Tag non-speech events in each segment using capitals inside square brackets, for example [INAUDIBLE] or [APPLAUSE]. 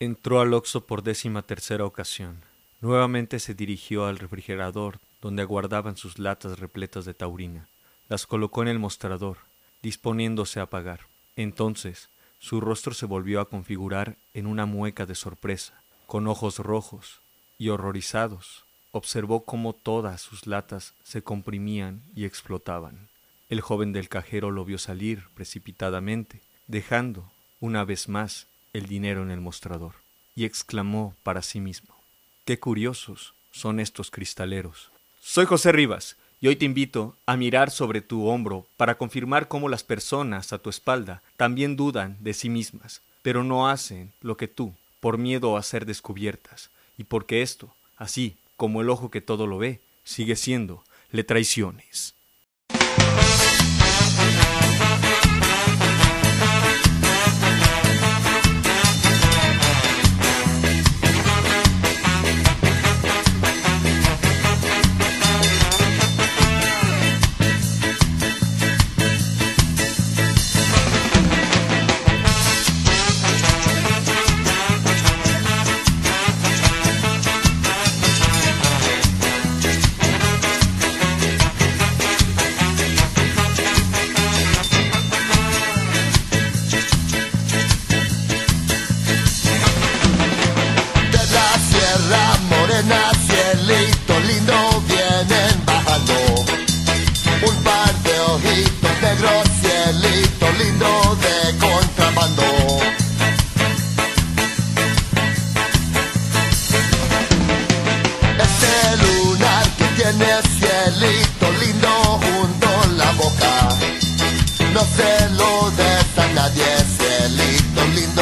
Entró al Oxo por décima tercera ocasión. Nuevamente se dirigió al refrigerador donde aguardaban sus latas repletas de taurina. Las colocó en el mostrador, disponiéndose a pagar. Entonces, su rostro se volvió a configurar en una mueca de sorpresa, con ojos rojos y horrorizados. Observó cómo todas sus latas se comprimían y explotaban. El joven del cajero lo vio salir precipitadamente, dejando, una vez más, el dinero en el mostrador, y exclamó para sí mismo, Qué curiosos son estos cristaleros. Soy José Rivas, y hoy te invito a mirar sobre tu hombro para confirmar cómo las personas a tu espalda también dudan de sí mismas, pero no hacen lo que tú, por miedo a ser descubiertas, y porque esto, así como el ojo que todo lo ve, sigue siendo, le traiciones.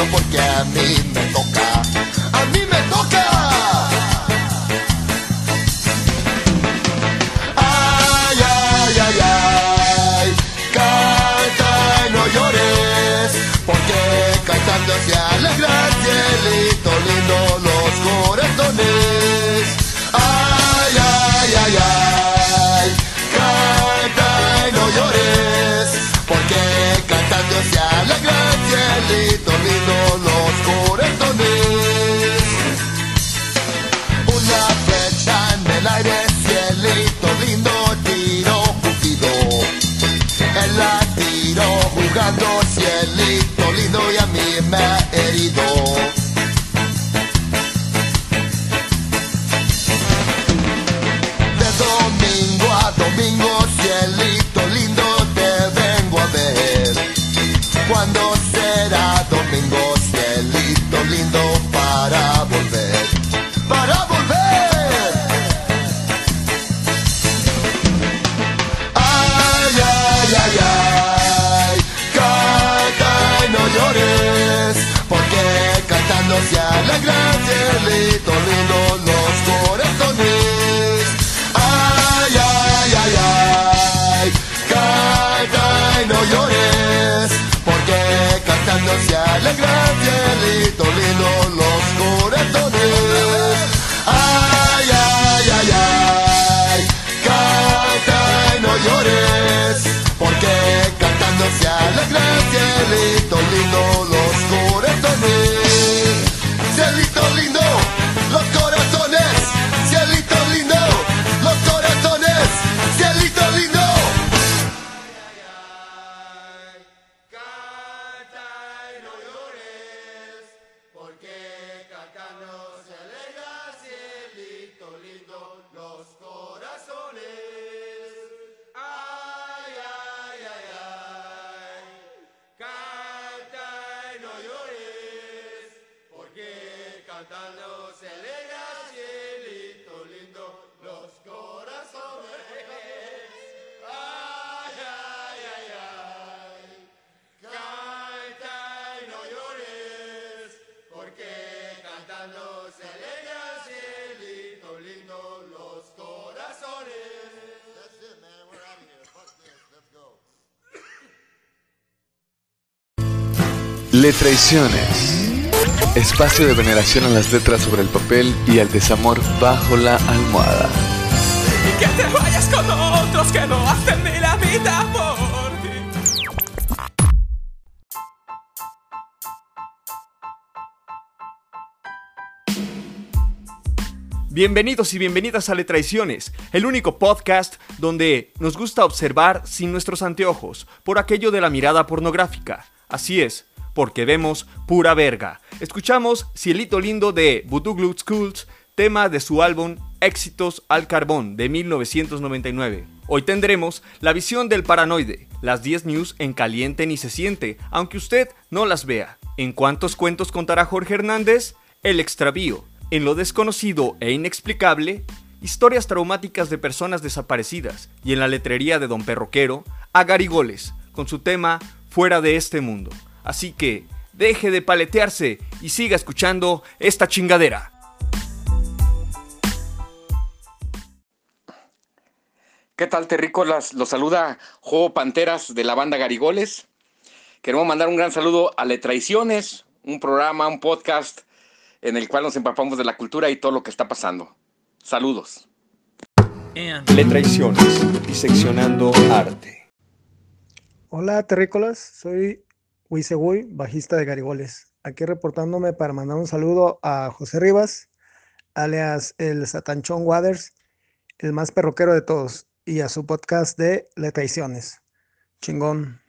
porque a mí me toca. Le Traiciones. Espacio de veneración a las letras sobre el papel y al desamor bajo la almohada. Y que te vayas con otros que no hacen ni la vida Bienvenidos y bienvenidas a Le Traiciones, el único podcast donde nos gusta observar sin nuestros anteojos, por aquello de la mirada pornográfica. Así es, porque vemos pura verga. Escuchamos Cielito Lindo de Voodoo Schools, tema de su álbum Éxitos al Carbón de 1999. Hoy tendremos la visión del paranoide, las 10 news en caliente ni se siente, aunque usted no las vea. ¿En cuántos cuentos contará Jorge Hernández? El extravío en lo desconocido e inexplicable, historias traumáticas de personas desaparecidas y en la letrería de Don Perroquero, a Garigoles, con su tema Fuera de este mundo. Así que, deje de paletearse y siga escuchando esta chingadera. ¿Qué tal, terrícolas? Los saluda Juego Panteras de la banda Garigoles. Queremos mandar un gran saludo a Le Traiciones, un programa, un podcast en el cual nos empapamos de la cultura y todo lo que está pasando. Saludos. Le Traiciones, diseccionando arte. Hola, terrícolas. Soy Wiseguy, bajista de Garigoles. Aquí reportándome para mandar un saludo a José Rivas, alias el Satanchón Waters, el más perroquero de todos, y a su podcast de Le Traiciones. Chingón.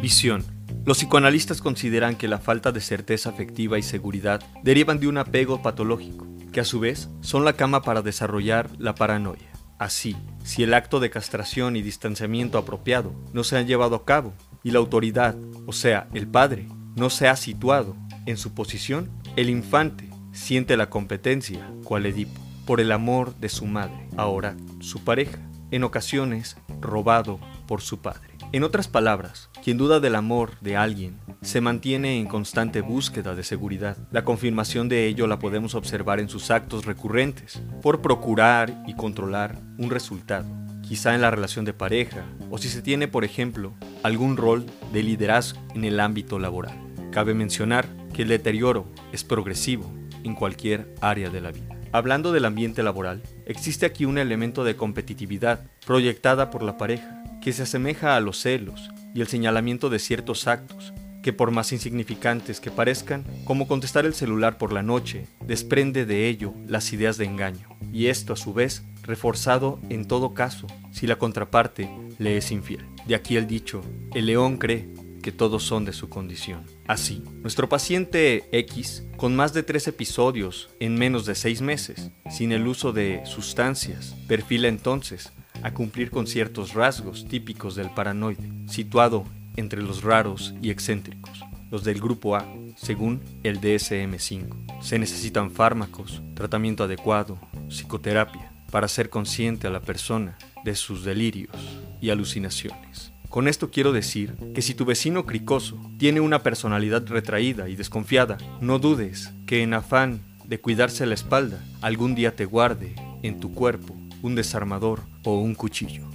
Visión. Los psicoanalistas consideran que la falta de certeza afectiva y seguridad derivan de un apego patológico, que a su vez son la cama para desarrollar la paranoia. Así, si el acto de castración y distanciamiento apropiado no se han llevado a cabo y la autoridad, o sea, el padre, no se ha situado en su posición, el infante siente la competencia, cual Edipo, por el amor de su madre, ahora su pareja, en ocasiones robado por su padre. En otras palabras, quien duda del amor de alguien se mantiene en constante búsqueda de seguridad. La confirmación de ello la podemos observar en sus actos recurrentes, por procurar y controlar un resultado, quizá en la relación de pareja, o si se tiene, por ejemplo, algún rol de liderazgo en el ámbito laboral. Cabe mencionar que el deterioro es progresivo en cualquier área de la vida. Hablando del ambiente laboral, existe aquí un elemento de competitividad proyectada por la pareja, que se asemeja a los celos y el señalamiento de ciertos actos, que por más insignificantes que parezcan, como contestar el celular por la noche, desprende de ello las ideas de engaño, y esto a su vez reforzado en todo caso si la contraparte le es infiel. De aquí el dicho, el león cree que todos son de su condición. Así, nuestro paciente X, con más de tres episodios en menos de seis meses, sin el uso de sustancias, perfila entonces a cumplir con ciertos rasgos típicos del paranoide, situado entre los raros y excéntricos, los del grupo A, según el DSM-5. Se necesitan fármacos, tratamiento adecuado, psicoterapia, para ser consciente a la persona de sus delirios y alucinaciones. Con esto quiero decir que si tu vecino cricoso tiene una personalidad retraída y desconfiada, no dudes que en afán de cuidarse la espalda, algún día te guarde en tu cuerpo un desarmador o un cuchillo.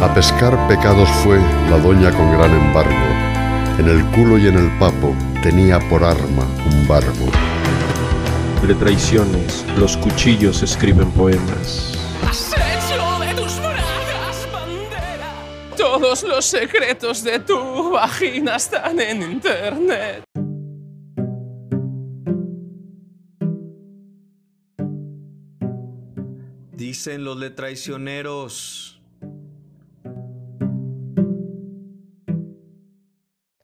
A pescar pecados fue la doña con gran embargo. En el culo y en el papo tenía por arma un barbo. De traiciones, los cuchillos escriben poemas. Has hecho de tus bragas bandera. Todos los secretos de tu vagina están en internet. Dicen los letraicioneros.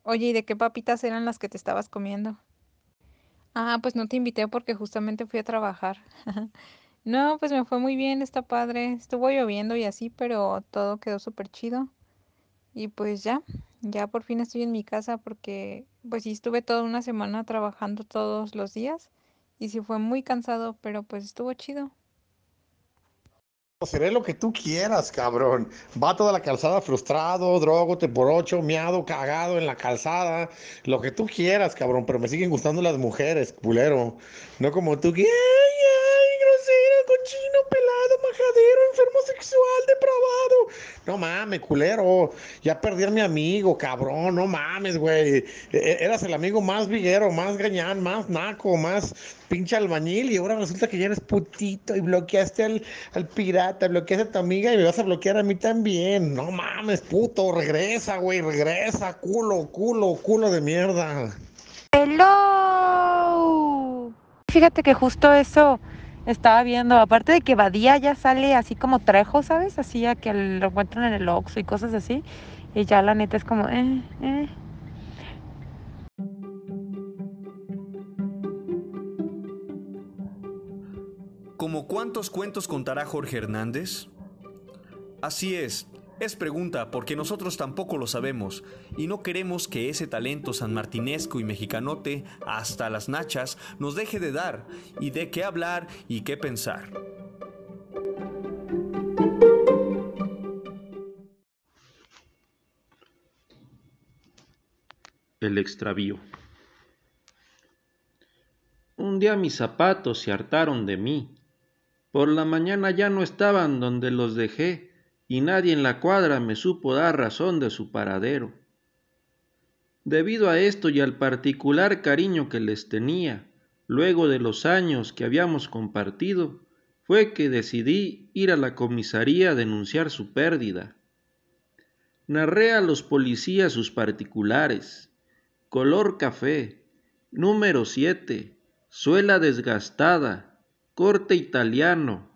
Oye, ¿y de qué papitas eran las que te estabas comiendo? Ah, pues no te invité porque justamente fui a trabajar. [LAUGHS] No, pues me fue muy bien, está padre. Estuvo lloviendo y así, pero todo quedó súper chido. Y pues ya, ya por fin estoy en mi casa porque pues sí estuve toda una semana trabajando todos los días y sí fue muy cansado, pero pues estuvo chido. Seré lo que tú quieras, cabrón. Va toda la calzada frustrado, drogote por ocho, miado, cagado en la calzada. Lo que tú quieras, cabrón. Pero me siguen gustando las mujeres, culero. No como tú que, ay, ay, grosero, cochino, pelado, majadero, enfermo sexual, depravado. No mames, culero. Ya perdí a mi amigo, cabrón. No mames, güey. E- e- Eras el amigo más viguero, más gañán, más naco, más pinche albañil. Y ahora resulta que ya eres putito y bloqueaste al, al pirata, bloqueaste a tu amiga y me vas a bloquear a mí también. No mames, puto. Regresa, güey, regresa. Culo, culo, culo de mierda. Hello. Fíjate que justo eso estaba viendo, aparte de que Badía ya sale así como Trejo, ¿sabes? Así a que lo encuentran en el Oxxo y cosas así. Y ya la neta es como, eh, eh. ¿Como cuántos cuentos contará Jorge Hernández? Así es, es pregunta porque nosotros tampoco lo sabemos y no queremos que ese talento sanmartinesco y mexicanote hasta las nachas nos deje de dar y de qué hablar y qué pensar. El extravío. Un día mis zapatos se hartaron de mí. Por la mañana ya no estaban donde los dejé y nadie en la cuadra me supo dar razón de su paradero. Debido a esto y al particular cariño que les tenía, luego de los años que habíamos compartido, fue que decidí ir a la comisaría a denunciar su pérdida. Narré a los policías sus particulares, color café, número 7, suela desgastada, corte italiano,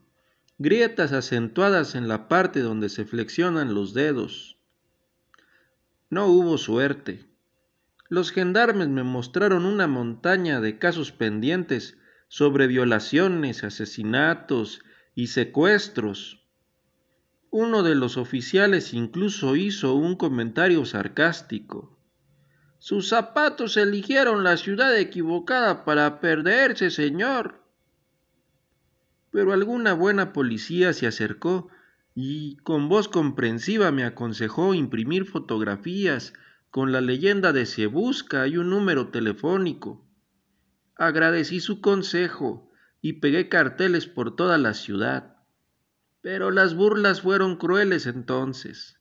grietas acentuadas en la parte donde se flexionan los dedos. No hubo suerte. Los gendarmes me mostraron una montaña de casos pendientes sobre violaciones, asesinatos y secuestros. Uno de los oficiales incluso hizo un comentario sarcástico. Sus zapatos eligieron la ciudad equivocada para perderse, señor. Pero alguna buena policía se acercó y con voz comprensiva me aconsejó imprimir fotografías con la leyenda de se busca y un número telefónico. Agradecí su consejo y pegué carteles por toda la ciudad. Pero las burlas fueron crueles entonces.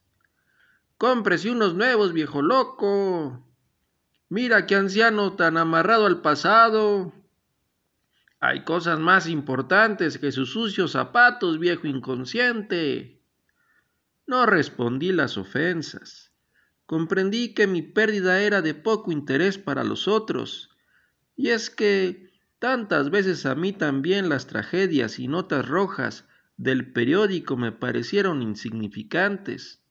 Cómprese unos nuevos, viejo loco. Mira qué anciano tan amarrado al pasado. Hay cosas más importantes que sus sucios zapatos, viejo inconsciente. No respondí las ofensas. Comprendí que mi pérdida era de poco interés para los otros. Y es que tantas veces a mí también las tragedias y notas rojas del periódico me parecieron insignificantes.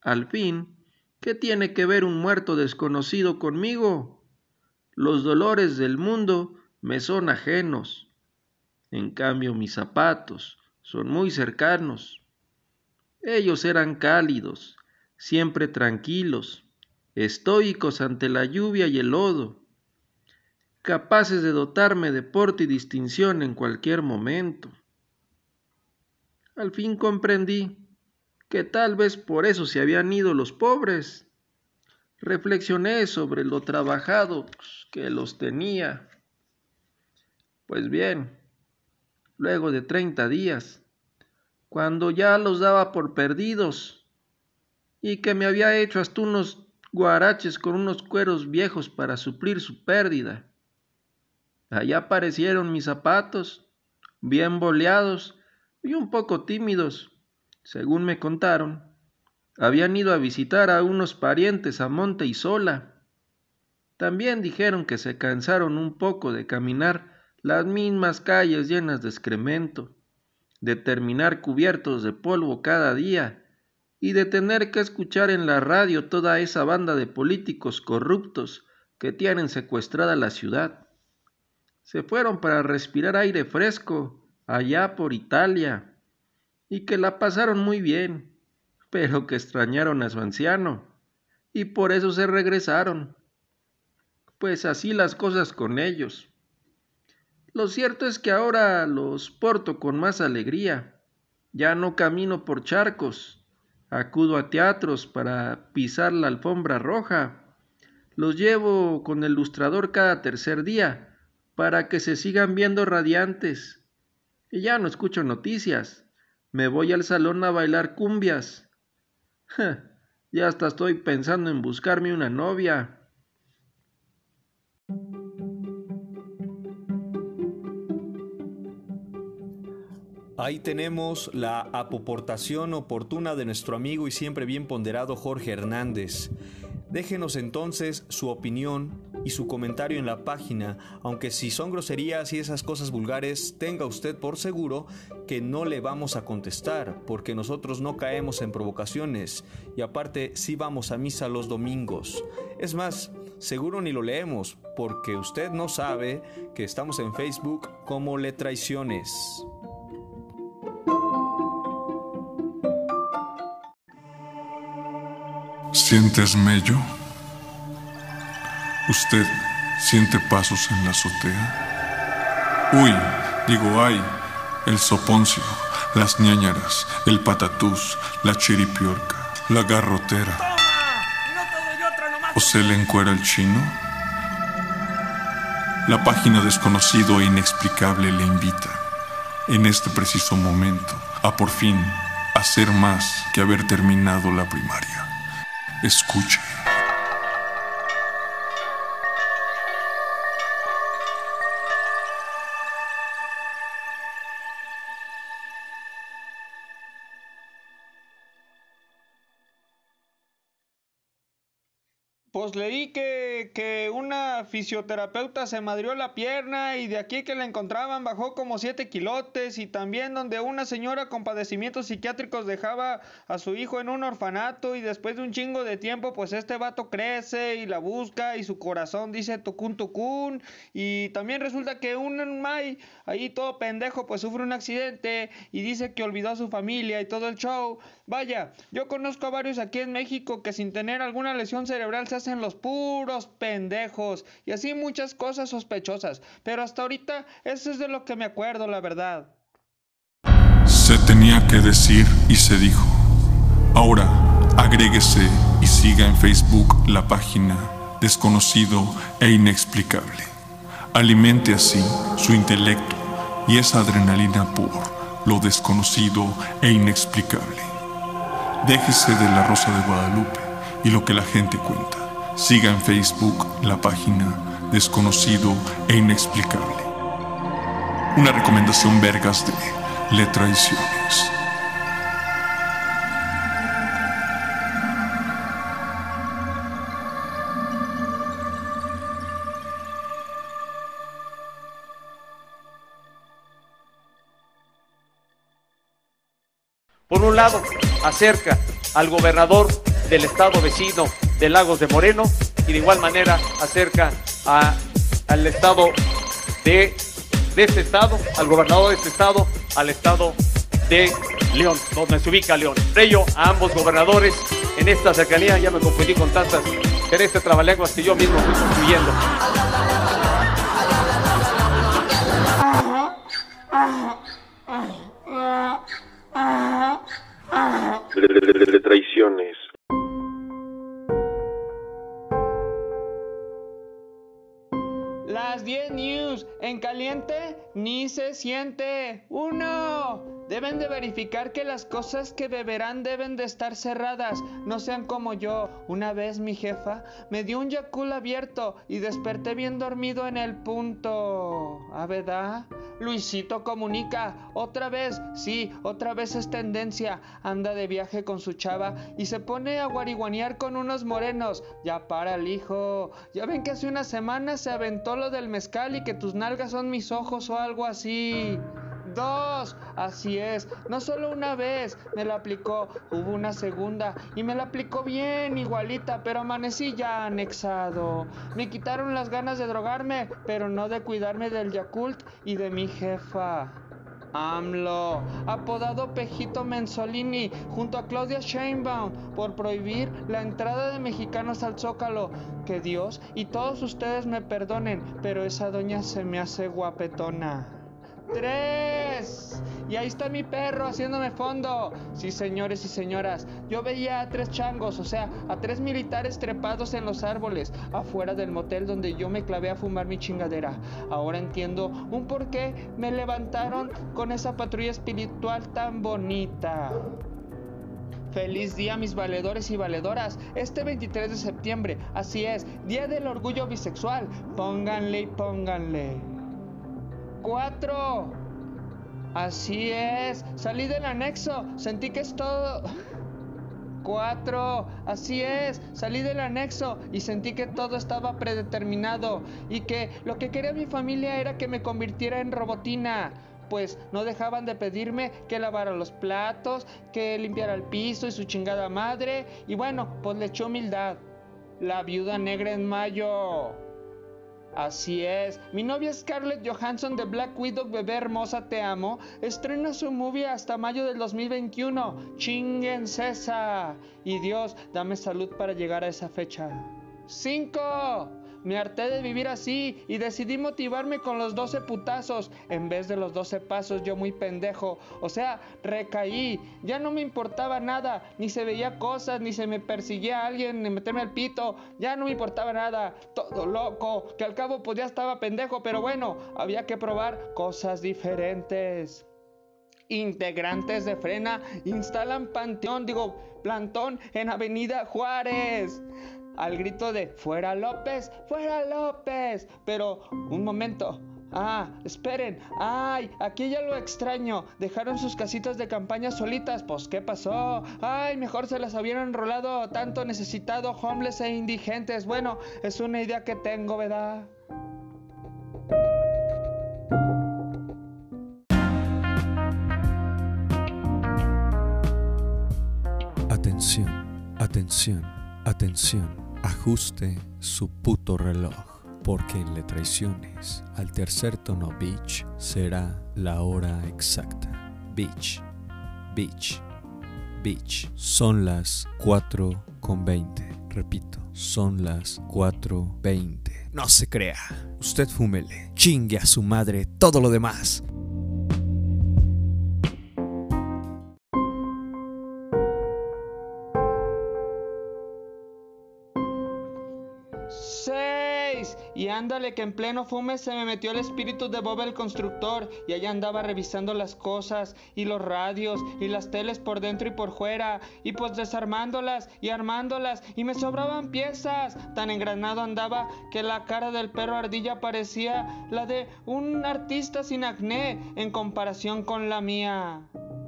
Al fin, ¿qué tiene que ver un muerto desconocido conmigo? Los dolores del mundo me son ajenos. En cambio, mis zapatos son muy cercanos. Ellos eran cálidos, siempre tranquilos, estoicos ante la lluvia y el lodo, capaces de dotarme de porte y distinción en cualquier momento. Al fin comprendí que tal vez por eso se habían ido los pobres. Reflexioné sobre lo trabajado que los tenía. Pues bien, luego de treinta días, cuando ya los daba por perdidos, y que me había hecho hasta unos guaraches con unos cueros viejos para suplir su pérdida. Allá aparecieron mis zapatos, bien boleados y un poco tímidos, según me contaron. Habían ido a visitar a unos parientes a Monte y Sola. También dijeron que se cansaron un poco de caminar las mismas calles llenas de excremento, de terminar cubiertos de polvo cada día y de tener que escuchar en la radio toda esa banda de políticos corruptos que tienen secuestrada la ciudad. Se fueron para respirar aire fresco allá por Italia y que la pasaron muy bien, pero que extrañaron a su anciano y por eso se regresaron. Pues así las cosas con ellos. Lo cierto es que ahora los porto con más alegría. Ya no camino por charcos, acudo a teatros para pisar la alfombra roja. Los llevo con el lustrador cada tercer día para que se sigan viendo radiantes. Y ya no escucho noticias. Me voy al salón a bailar cumbias. [LAUGHS] ya hasta estoy pensando en buscarme una novia. Ahí tenemos la apoportación oportuna de nuestro amigo y siempre bien ponderado Jorge Hernández. Déjenos entonces su opinión y su comentario en la página, aunque si son groserías y esas cosas vulgares, tenga usted por seguro que no le vamos a contestar, porque nosotros no caemos en provocaciones y aparte sí vamos a misa los domingos. Es más, seguro ni lo leemos, porque usted no sabe que estamos en Facebook como Le Traiciones. ¿Sientes mello? ¿Usted siente pasos en la azotea? Uy, digo ay, el soponcio, las ñañaras, el patatús, la chiripiorca, la garrotera. ¿O se le encuera el chino? La página desconocido e inexplicable le invita, en este preciso momento, a por fin hacer más que haber terminado la primaria. Escuche. Pues leí que, que una fisioterapeuta se madrió la pierna y de aquí que la encontraban bajó como 7 kilotes y también donde una señora con padecimientos psiquiátricos dejaba a su hijo en un orfanato y después de un chingo de tiempo pues este vato crece y la busca y su corazón dice tucun tucun y también resulta que un May ahí todo pendejo pues sufre un accidente y dice que olvidó a su familia y todo el show. Vaya, yo conozco a varios aquí en México que sin tener alguna lesión cerebral se hacen los puros pendejos y así muchas cosas sospechosas. Pero hasta ahorita eso es de lo que me acuerdo, la verdad. Se tenía que decir y se dijo. Ahora, agréguese y siga en Facebook la página Desconocido e Inexplicable. Alimente así su intelecto y esa adrenalina por lo desconocido e inexplicable. Déjese de la Rosa de Guadalupe y lo que la gente cuenta. Siga en Facebook la página Desconocido e Inexplicable. Una recomendación vergas de Le Traiciones. Por un lado, acerca al gobernador del estado vecino de Lagos de Moreno y de igual manera acerca a, al estado de, de este estado, al gobernador de este estado, al estado de León, donde se ubica León. Por a ambos gobernadores en esta cercanía, ya me confundí con tantas este trabalenguas que yo mismo fui construyendo. traiciones. En caliente ni se siente. Uno. Deben de verificar que las cosas que beberán deben de estar cerradas, no sean como yo. Una vez mi jefa me dio un yacul abierto y desperté bien dormido en el punto. ¿A verdad? Luisito comunica. Otra vez, sí, otra vez es tendencia. Anda de viaje con su chava y se pone a guariguanear con unos morenos. Ya para el hijo. Ya ven que hace una semana se aventó lo del mezcal y que tus nalgas son mis ojos o algo así. Dos, así es, no solo una vez me la aplicó, hubo una segunda y me la aplicó bien igualita, pero amanecí ya anexado. Me quitaron las ganas de drogarme, pero no de cuidarme del Yakult y de mi jefa. AMLO, apodado Pejito Mensolini, junto a Claudia Sheinbaum, por prohibir la entrada de mexicanos al Zócalo. Que Dios y todos ustedes me perdonen, pero esa doña se me hace guapetona. ¡Tres! Y ahí está mi perro haciéndome fondo. Sí, señores y señoras, yo veía a tres changos, o sea, a tres militares trepados en los árboles, afuera del motel donde yo me clavé a fumar mi chingadera. Ahora entiendo un por qué me levantaron con esa patrulla espiritual tan bonita. Feliz día mis valedores y valedoras. Este 23 de septiembre, así es, Día del Orgullo Bisexual. Pónganle y pónganle. 4. Así es, salí del anexo, sentí que es todo... 4. Así es, salí del anexo y sentí que todo estaba predeterminado y que lo que quería mi familia era que me convirtiera en robotina. Pues no dejaban de pedirme que lavara los platos, que limpiara el piso y su chingada madre. Y bueno, pues le eché humildad. La viuda negra en mayo. Así es, mi novia Scarlett Johansson de Black Widow, bebé hermosa, te amo, estrena su movie hasta mayo del 2021. Chinguen César. Y Dios, dame salud para llegar a esa fecha. 5. Me harté de vivir así y decidí motivarme con los 12 putazos en vez de los 12 pasos yo muy pendejo. O sea, recaí. Ya no me importaba nada. Ni se veía cosas, ni se me perseguía alguien, ni meterme al pito. Ya no me importaba nada. Todo loco. Que al cabo pues ya estaba pendejo. Pero bueno, había que probar cosas diferentes integrantes de Frena instalan panteón, digo, plantón en Avenida Juárez. Al grito de fuera López, fuera López. Pero un momento. Ah, esperen. Ay, aquí ya lo extraño. Dejaron sus casitas de campaña solitas. Pues, ¿qué pasó? Ay, mejor se las hubieran enrolado tanto necesitado, homeless e indigentes. Bueno, es una idea que tengo, ¿verdad? Atención, atención, atención. Ajuste su puto reloj, porque en Le Traiciones, al tercer tono Beach, será la hora exacta. Beach, Beach, Beach. Son las 4 con 20. Repito, son las 4.20. No se crea. Usted fúmele. Chingue a su madre todo lo demás. Ándale que en pleno fume se me metió el espíritu de Bob el constructor y allá andaba revisando las cosas y los radios y las teles por dentro y por fuera y pues desarmándolas y armándolas y me sobraban piezas. Tan engranado andaba que la cara del perro ardilla parecía la de un artista sin acné en comparación con la mía.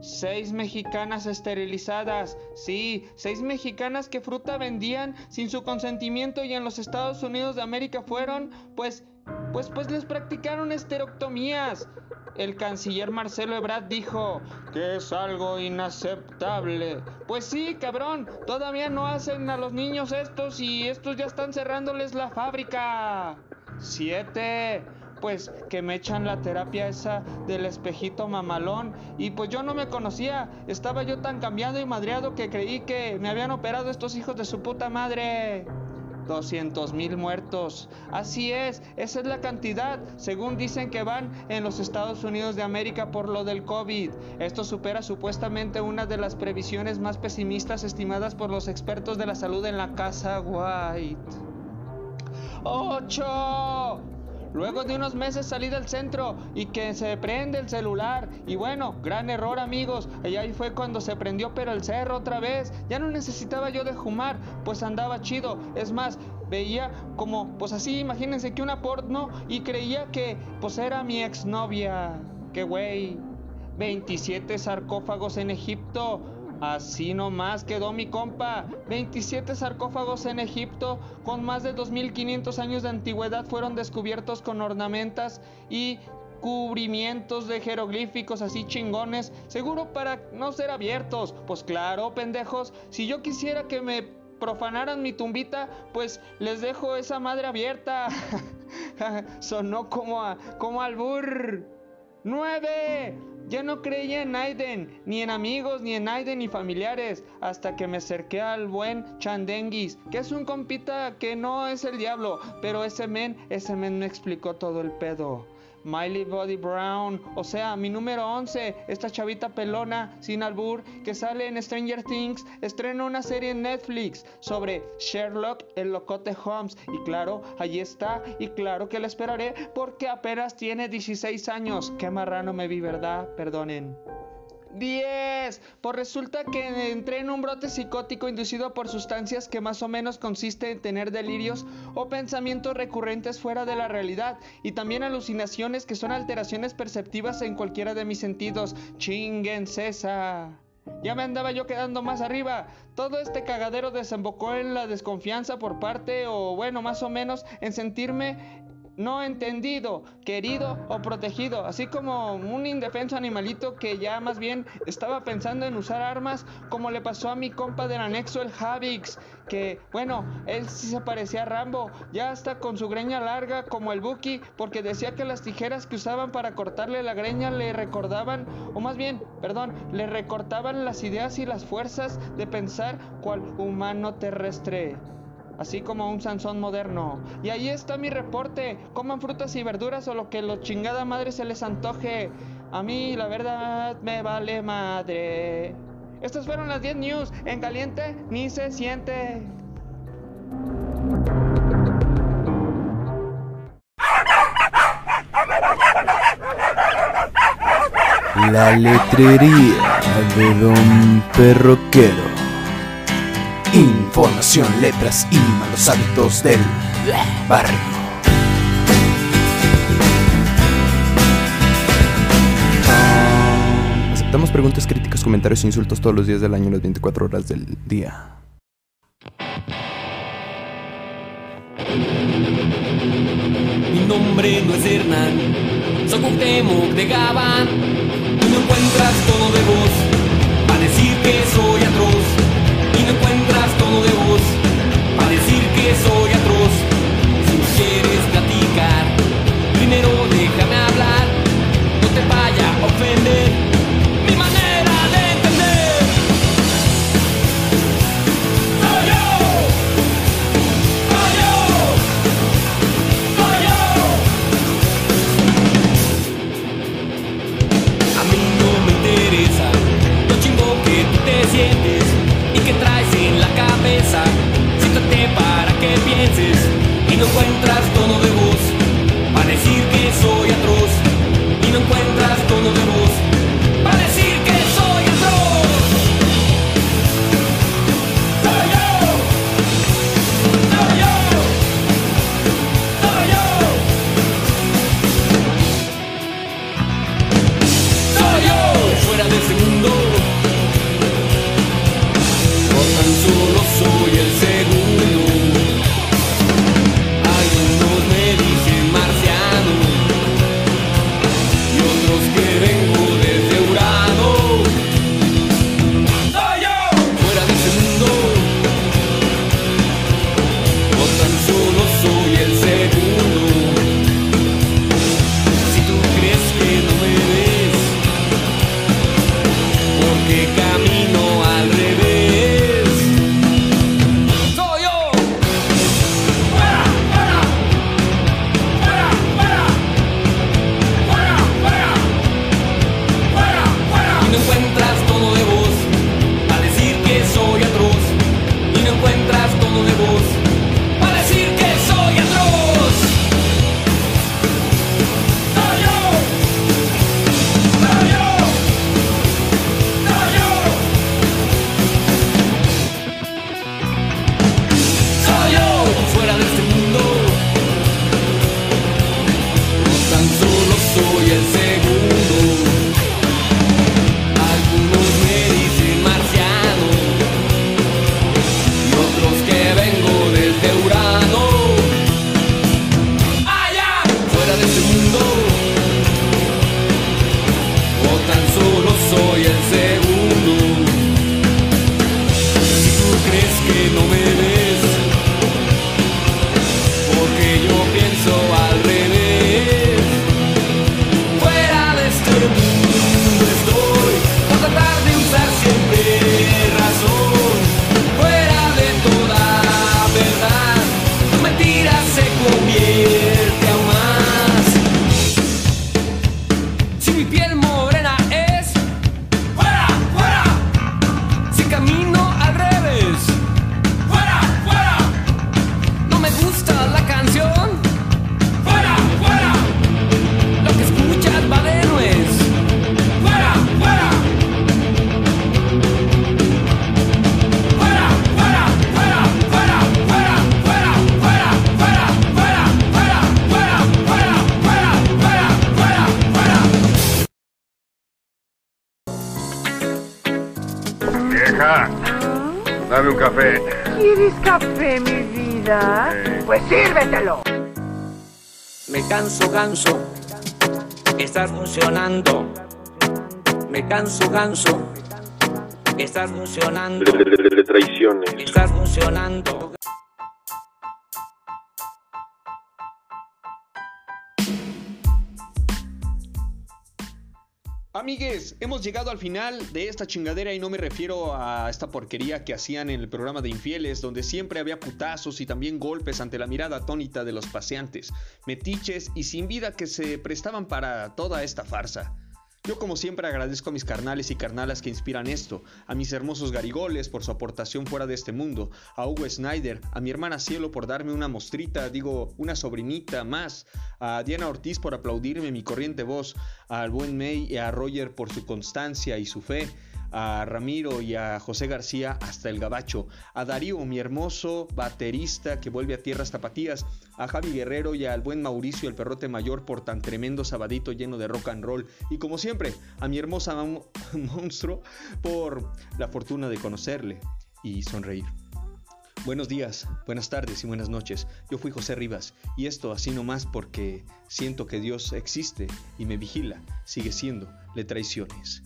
Seis mexicanas esterilizadas. Sí, seis mexicanas que fruta vendían sin su consentimiento y en los Estados Unidos de América fueron, pues, pues, pues les practicaron esterectomías. El canciller Marcelo Ebrard dijo que es algo inaceptable. Pues sí, cabrón, todavía no hacen a los niños estos y estos ya están cerrándoles la fábrica. Siete pues que me echan la terapia esa del espejito mamalón y pues yo no me conocía, estaba yo tan cambiado y madreado que creí que me habían operado estos hijos de su puta madre. 200 mil muertos. Así es, esa es la cantidad, según dicen que van en los Estados Unidos de América por lo del COVID. Esto supera supuestamente una de las previsiones más pesimistas estimadas por los expertos de la salud en la Casa White. ¡Ocho! Luego de unos meses salí del centro y que se prende el celular. Y bueno, gran error amigos. Y ahí fue cuando se prendió pero el cerro otra vez. Ya no necesitaba yo de fumar, pues andaba chido. Es más, veía como, pues así, imagínense que una porno y creía que pues era mi exnovia. Qué güey. 27 sarcófagos en Egipto. Así nomás quedó mi compa. 27 sarcófagos en Egipto con más de 2500 años de antigüedad fueron descubiertos con ornamentas y cubrimientos de jeroglíficos así chingones, seguro para no ser abiertos. Pues claro, pendejos, si yo quisiera que me profanaran mi tumbita, pues les dejo esa madre abierta. [LAUGHS] Sonó como a como albur. ¡Nueve! Ya no creía en Aiden, ni en amigos, ni en Aiden, ni familiares, hasta que me acerqué al buen Chandenguis, que es un compita que no es el diablo, pero ese men, ese men me explicó todo el pedo. Miley Body Brown, o sea, mi número 11, esta chavita pelona, sin albur, que sale en Stranger Things, estrena una serie en Netflix sobre Sherlock, el locote Holmes. Y claro, allí está, y claro que la esperaré porque apenas tiene 16 años. Qué marrano me vi, ¿verdad? Perdonen. 10. Pues resulta que entré en un brote psicótico inducido por sustancias que más o menos consiste en tener delirios o pensamientos recurrentes fuera de la realidad y también alucinaciones que son alteraciones perceptivas en cualquiera de mis sentidos. Chinguen César. Ya me andaba yo quedando más arriba. Todo este cagadero desembocó en la desconfianza por parte, o bueno, más o menos, en sentirme no entendido, querido o protegido, así como un indefenso animalito que ya más bien estaba pensando en usar armas, como le pasó a mi compa del anexo, el Javix, que bueno, él sí se parecía a Rambo, ya hasta con su greña larga como el Buki, porque decía que las tijeras que usaban para cortarle la greña le recordaban, o más bien, perdón, le recortaban las ideas y las fuerzas de pensar cual humano terrestre así como un Sansón moderno. Y ahí está mi reporte. Coman frutas y verduras o lo que lo chingada madre se les antoje. A mí la verdad me vale madre. Estas fueron las 10 news. En caliente ni se siente. La letrería de Don Perroquero. Información, letras y malos hábitos del barrio. Aceptamos preguntas, críticas, comentarios e insultos todos los días del año, las 24 horas del día. Mi nombre no es Hernán, soy Cuauhtémoc de Gabán. Tú no encuentras tono de voz soy Pues sírvetelo. Me canso, ganso. Estás funcionando. Me canso, ganso. Estás funcionando. Traiciones. Estás funcionando. Amigues, hemos llegado al final de esta chingadera y no me refiero a esta porquería que hacían en el programa de infieles, donde siempre había putazos y también golpes ante la mirada atónita de los paseantes, metiches y sin vida que se prestaban para toda esta farsa. Yo como siempre agradezco a mis carnales y carnalas que inspiran esto, a mis hermosos garigoles por su aportación fuera de este mundo, a Hugo Snyder, a mi hermana Cielo por darme una mostrita, digo, una sobrinita más, a Diana Ortiz por aplaudirme mi corriente voz, al buen May y a Roger por su constancia y su fe, a Ramiro y a José García hasta el Gabacho, a Darío, mi hermoso baterista que vuelve a tierras tapatías, a Javi Guerrero y al buen Mauricio el perrote mayor por tan tremendo sabadito lleno de rock and roll, y como siempre, a mi hermosa mon- [LAUGHS] monstruo por la fortuna de conocerle y sonreír. Buenos días, buenas tardes y buenas noches. Yo fui José Rivas y esto así nomás porque siento que Dios existe y me vigila, sigue siendo Le Traiciones.